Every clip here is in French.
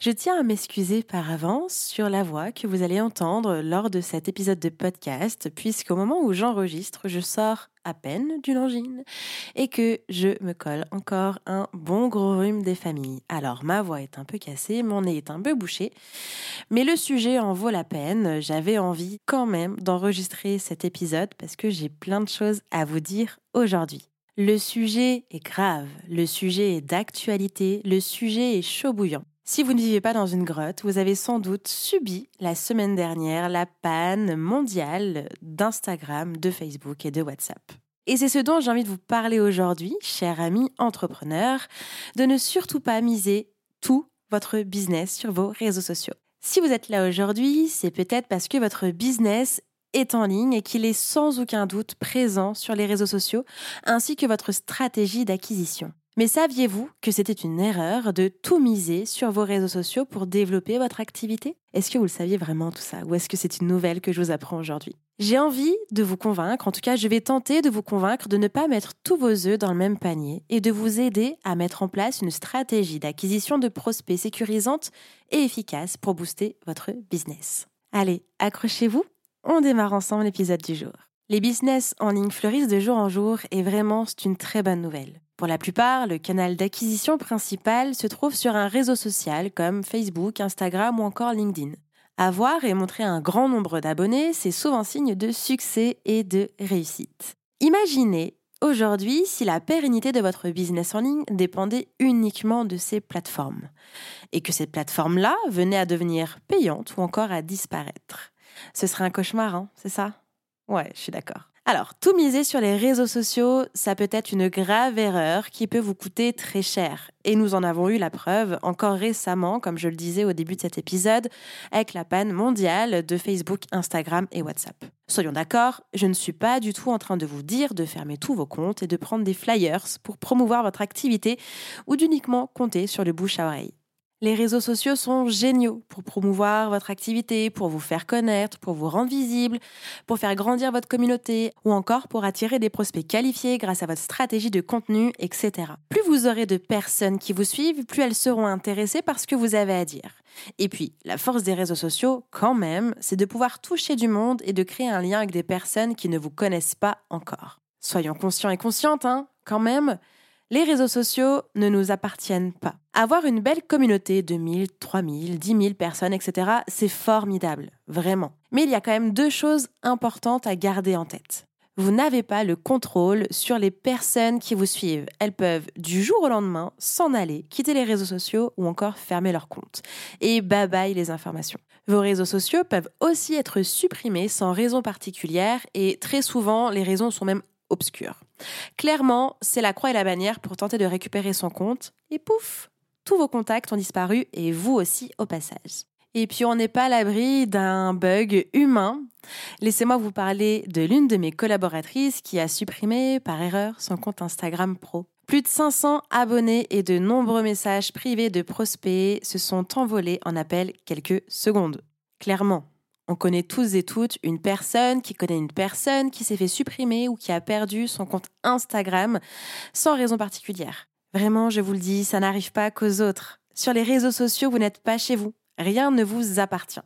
Je tiens à m'excuser par avance sur la voix que vous allez entendre lors de cet épisode de podcast, puisqu'au moment où j'enregistre, je sors à peine d'une angine et que je me colle encore un bon gros rhume des familles. Alors ma voix est un peu cassée, mon nez est un peu bouché, mais le sujet en vaut la peine. J'avais envie quand même d'enregistrer cet épisode parce que j'ai plein de choses à vous dire aujourd'hui. Le sujet est grave, le sujet est d'actualité, le sujet est chaud bouillant. Si vous ne vivez pas dans une grotte, vous avez sans doute subi la semaine dernière la panne mondiale d'Instagram, de Facebook et de WhatsApp. Et c'est ce dont j'ai envie de vous parler aujourd'hui, chers amis entrepreneurs, de ne surtout pas miser tout votre business sur vos réseaux sociaux. Si vous êtes là aujourd'hui, c'est peut-être parce que votre business est en ligne et qu'il est sans aucun doute présent sur les réseaux sociaux, ainsi que votre stratégie d'acquisition. Mais saviez-vous que c'était une erreur de tout miser sur vos réseaux sociaux pour développer votre activité? Est-ce que vous le saviez vraiment tout ça? Ou est-ce que c'est une nouvelle que je vous apprends aujourd'hui? J'ai envie de vous convaincre, en tout cas je vais tenter de vous convaincre de ne pas mettre tous vos œufs dans le même panier et de vous aider à mettre en place une stratégie d'acquisition de prospects sécurisante et efficace pour booster votre business. Allez, accrochez-vous, on démarre ensemble l'épisode du jour. Les business en ligne fleurissent de jour en jour et vraiment c'est une très bonne nouvelle. Pour la plupart, le canal d'acquisition principal se trouve sur un réseau social comme Facebook, Instagram ou encore LinkedIn. Avoir et montrer un grand nombre d'abonnés, c'est souvent signe de succès et de réussite. Imaginez aujourd'hui si la pérennité de votre business en ligne dépendait uniquement de ces plateformes et que ces plateformes-là venaient à devenir payantes ou encore à disparaître. Ce serait un cauchemar, hein, c'est ça? Ouais, je suis d'accord. Alors, tout miser sur les réseaux sociaux, ça peut être une grave erreur qui peut vous coûter très cher. Et nous en avons eu la preuve encore récemment, comme je le disais au début de cet épisode, avec la panne mondiale de Facebook, Instagram et WhatsApp. Soyons d'accord, je ne suis pas du tout en train de vous dire de fermer tous vos comptes et de prendre des flyers pour promouvoir votre activité ou d'uniquement compter sur le bouche à oreille. Les réseaux sociaux sont géniaux pour promouvoir votre activité, pour vous faire connaître, pour vous rendre visible, pour faire grandir votre communauté ou encore pour attirer des prospects qualifiés grâce à votre stratégie de contenu, etc. Plus vous aurez de personnes qui vous suivent, plus elles seront intéressées par ce que vous avez à dire. Et puis, la force des réseaux sociaux, quand même, c'est de pouvoir toucher du monde et de créer un lien avec des personnes qui ne vous connaissent pas encore. Soyons conscients et conscientes, hein, quand même. Les réseaux sociaux ne nous appartiennent pas. Avoir une belle communauté de 1000, 3000, 10 000 personnes, etc., c'est formidable, vraiment. Mais il y a quand même deux choses importantes à garder en tête. Vous n'avez pas le contrôle sur les personnes qui vous suivent. Elles peuvent, du jour au lendemain, s'en aller, quitter les réseaux sociaux ou encore fermer leur compte. Et bye les informations. Vos réseaux sociaux peuvent aussi être supprimés sans raison particulière et très souvent, les raisons sont même obscures. Clairement, c'est la croix et la bannière pour tenter de récupérer son compte, et pouf, tous vos contacts ont disparu et vous aussi au passage. Et puis on n'est pas à l'abri d'un bug humain. Laissez-moi vous parler de l'une de mes collaboratrices qui a supprimé par erreur son compte Instagram Pro. Plus de 500 abonnés et de nombreux messages privés de prospects se sont envolés en appel quelques secondes. Clairement, on connaît tous et toutes une personne qui connaît une personne qui s'est fait supprimer ou qui a perdu son compte Instagram sans raison particulière. Vraiment, je vous le dis, ça n'arrive pas qu'aux autres. Sur les réseaux sociaux, vous n'êtes pas chez vous. Rien ne vous appartient.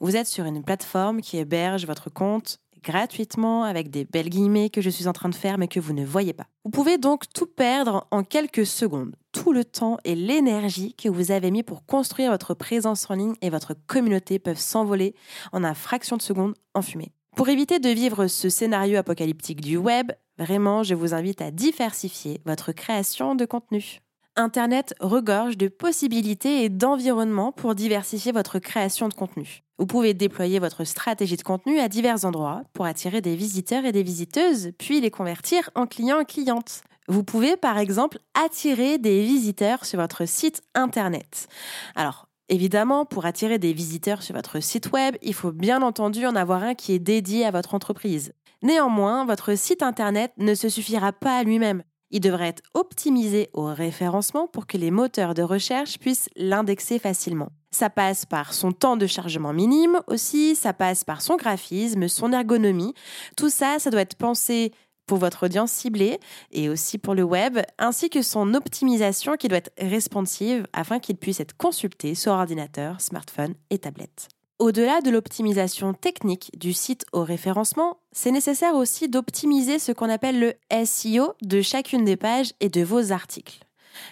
Vous êtes sur une plateforme qui héberge votre compte gratuitement avec des belles guillemets que je suis en train de faire mais que vous ne voyez pas. Vous pouvez donc tout perdre en quelques secondes. Tout le temps et l'énergie que vous avez mis pour construire votre présence en ligne et votre communauté peuvent s'envoler en un fraction de seconde en fumée. Pour éviter de vivre ce scénario apocalyptique du web, vraiment, je vous invite à diversifier votre création de contenu. Internet regorge de possibilités et d'environnements pour diversifier votre création de contenu. Vous pouvez déployer votre stratégie de contenu à divers endroits pour attirer des visiteurs et des visiteuses, puis les convertir en clients et clientes. Vous pouvez par exemple attirer des visiteurs sur votre site internet. Alors, Évidemment, pour attirer des visiteurs sur votre site web, il faut bien entendu en avoir un qui est dédié à votre entreprise. Néanmoins, votre site internet ne se suffira pas à lui-même. Il devrait être optimisé au référencement pour que les moteurs de recherche puissent l'indexer facilement. Ça passe par son temps de chargement minime aussi, ça passe par son graphisme, son ergonomie. Tout ça, ça doit être pensé pour votre audience ciblée et aussi pour le web, ainsi que son optimisation qui doit être responsive afin qu'il puisse être consulté sur ordinateur, smartphone et tablette. Au-delà de l'optimisation technique du site au référencement, c'est nécessaire aussi d'optimiser ce qu'on appelle le SEO de chacune des pages et de vos articles.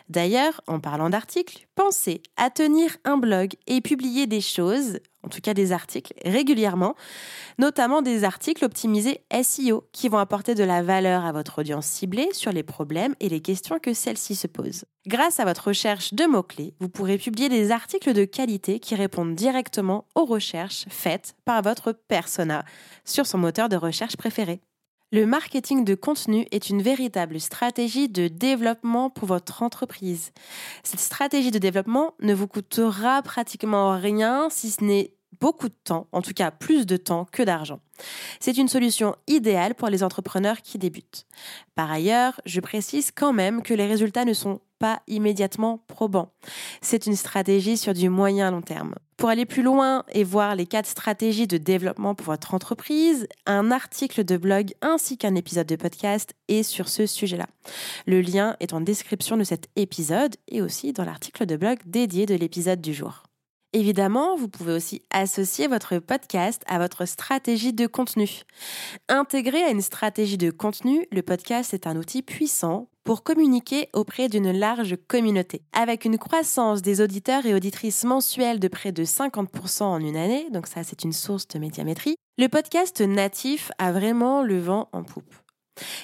D'ailleurs, en parlant d'articles, pensez à tenir un blog et publier des choses, en tout cas des articles, régulièrement, notamment des articles optimisés SEO qui vont apporter de la valeur à votre audience ciblée sur les problèmes et les questions que celle-ci se pose. Grâce à votre recherche de mots-clés, vous pourrez publier des articles de qualité qui répondent directement aux recherches faites par votre persona sur son moteur de recherche préféré. Le marketing de contenu est une véritable stratégie de développement pour votre entreprise. Cette stratégie de développement ne vous coûtera pratiquement rien si ce n'est beaucoup de temps, en tout cas plus de temps que d'argent. C'est une solution idéale pour les entrepreneurs qui débutent. Par ailleurs, je précise quand même que les résultats ne sont pas immédiatement probants. C'est une stratégie sur du moyen long terme. Pour aller plus loin et voir les quatre stratégies de développement pour votre entreprise, un article de blog ainsi qu'un épisode de podcast est sur ce sujet-là. Le lien est en description de cet épisode et aussi dans l'article de blog dédié de l'épisode du jour. Évidemment, vous pouvez aussi associer votre podcast à votre stratégie de contenu. Intégré à une stratégie de contenu, le podcast est un outil puissant pour communiquer auprès d'une large communauté. Avec une croissance des auditeurs et auditrices mensuelles de près de 50% en une année, donc ça c'est une source de médiamétrie, le podcast natif a vraiment le vent en poupe.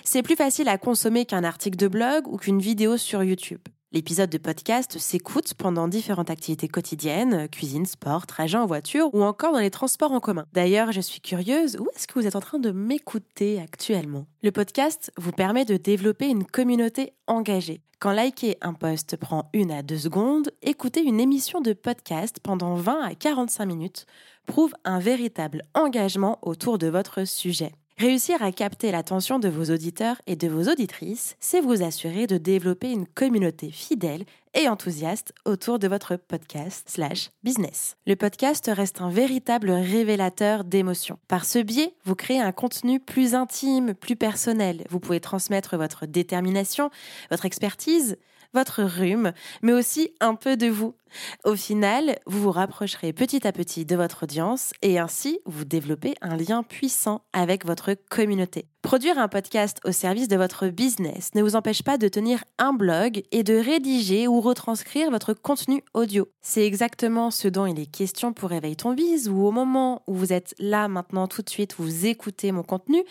C'est plus facile à consommer qu'un article de blog ou qu'une vidéo sur YouTube. L'épisode de podcast s'écoute pendant différentes activités quotidiennes, cuisine, sport, trajet en voiture ou encore dans les transports en commun. D'ailleurs, je suis curieuse, où est-ce que vous êtes en train de m'écouter actuellement? Le podcast vous permet de développer une communauté engagée. Quand liker un post prend une à deux secondes, écouter une émission de podcast pendant 20 à 45 minutes prouve un véritable engagement autour de votre sujet. Réussir à capter l'attention de vos auditeurs et de vos auditrices, c'est vous assurer de développer une communauté fidèle et enthousiaste autour de votre podcast slash business. Le podcast reste un véritable révélateur d'émotions. Par ce biais, vous créez un contenu plus intime, plus personnel. Vous pouvez transmettre votre détermination, votre expertise, votre rhume, mais aussi un peu de vous. Au final, vous vous rapprocherez petit à petit de votre audience et ainsi vous développez un lien puissant avec votre communauté. Produire un podcast au service de votre business ne vous empêche pas de tenir un blog et de rédiger ou retranscrire votre contenu audio. C'est exactement ce dont il est question pour Réveille ton bise ou au moment où vous êtes là maintenant tout de suite, vous écoutez mon contenu,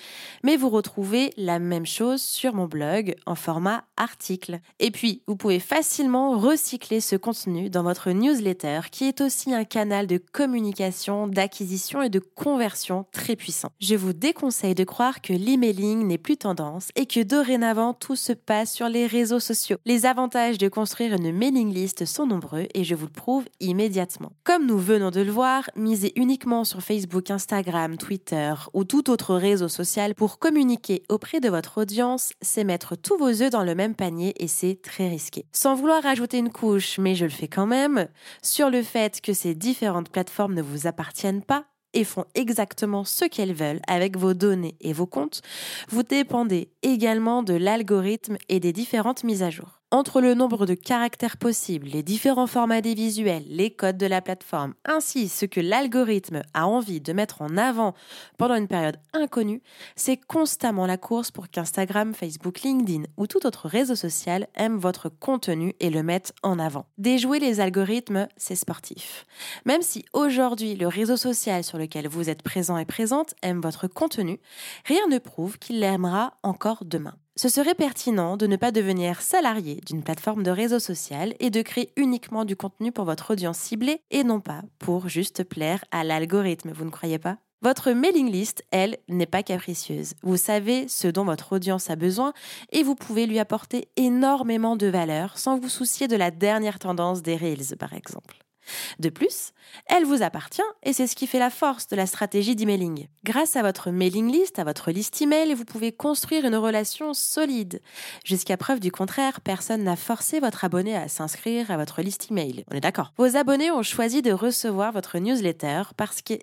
mais vous retrouvez la même chose sur mon blog en format article. Et puis, vous pouvez facilement recycler ce contenu dans votre newsletter qui est aussi un canal de communication, d'acquisition et de conversion très puissant. Je vous déconseille de croire que l'emailing n'est plus tendance et que dorénavant tout se passe sur les réseaux sociaux. Les avantages de construire une mailing list sont nombreux et je vous le prouve immédiatement. Comme nous venons de le voir, misez uniquement sur Facebook, Instagram, Twitter ou tout autre réseau social pour communiquer auprès de votre audience, c'est mettre tous vos œufs dans le même panier et c'est très risqué. Sans vouloir ajouter une couche, mais je le fais quand même, sur le fait que ces différentes plateformes ne vous appartiennent pas et font exactement ce qu'elles veulent avec vos données et vos comptes, vous dépendez également de l'algorithme et des différentes mises à jour entre le nombre de caractères possibles, les différents formats des visuels, les codes de la plateforme, ainsi ce que l'algorithme a envie de mettre en avant pendant une période inconnue, c'est constamment la course pour qu'Instagram, Facebook, LinkedIn ou tout autre réseau social aime votre contenu et le mette en avant. Déjouer les algorithmes, c'est sportif. Même si aujourd'hui le réseau social sur lequel vous êtes présent et présente aime votre contenu, rien ne prouve qu'il l'aimera encore demain. Ce serait pertinent de ne pas devenir salarié d'une plateforme de réseau social et de créer uniquement du contenu pour votre audience ciblée et non pas pour juste plaire à l'algorithme, vous ne croyez pas? Votre mailing list, elle, n'est pas capricieuse. Vous savez ce dont votre audience a besoin et vous pouvez lui apporter énormément de valeur sans vous soucier de la dernière tendance des Reels, par exemple. De plus, elle vous appartient et c'est ce qui fait la force de la stratégie d'emailing. Grâce à votre mailing list, à votre liste email, vous pouvez construire une relation solide. Jusqu'à preuve du contraire, personne n'a forcé votre abonné à s'inscrire à votre liste email. On est d'accord? Vos abonnés ont choisi de recevoir votre newsletter parce qu'ils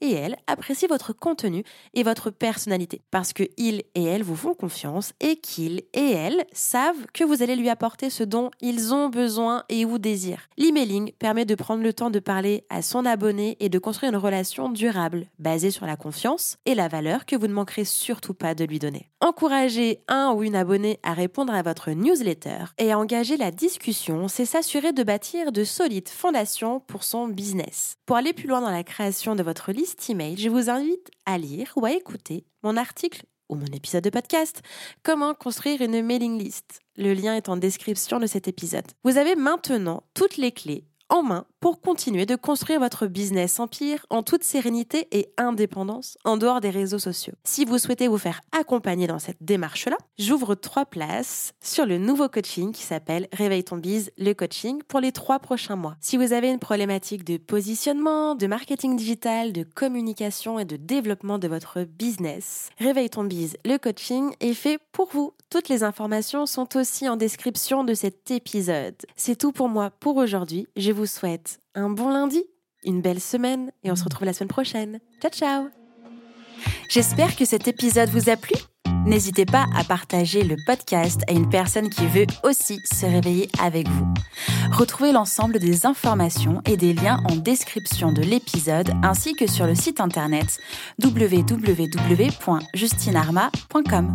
et elles apprécient votre contenu et votre personnalité. Parce qu'ils et elles vous font confiance et qu'ils et elles savent que vous allez lui apporter ce dont ils ont besoin et ou désirent. L'emailing permet de prendre le temps de parler à son abonné et de construire une relation durable, basée sur la confiance et la valeur que vous ne manquerez surtout pas de lui donner. Encourager un ou une abonnée à répondre à votre newsletter et à engager la discussion, c'est s'assurer de bâtir de solides fondations pour son business. Pour aller plus loin dans la création de votre liste email, je vous invite à lire ou à écouter mon article ou mon épisode de podcast, Comment construire une mailing list. Le lien est en description de cet épisode. Vous avez maintenant toutes les clés en main pour continuer de construire votre business empire en toute sérénité et indépendance en dehors des réseaux sociaux. Si vous souhaitez vous faire accompagner dans cette démarche-là, j'ouvre trois places sur le nouveau coaching qui s'appelle Réveille ton bise, le coaching pour les trois prochains mois. Si vous avez une problématique de positionnement, de marketing digital, de communication et de développement de votre business, Réveille ton bise, le coaching est fait pour vous. Toutes les informations sont aussi en description de cet épisode. C'est tout pour moi pour aujourd'hui. Je vous souhaite un bon lundi, une belle semaine et on se retrouve la semaine prochaine. Ciao ciao J'espère que cet épisode vous a plu. N'hésitez pas à partager le podcast à une personne qui veut aussi se réveiller avec vous. Retrouvez l'ensemble des informations et des liens en description de l'épisode ainsi que sur le site internet www.justinarma.com.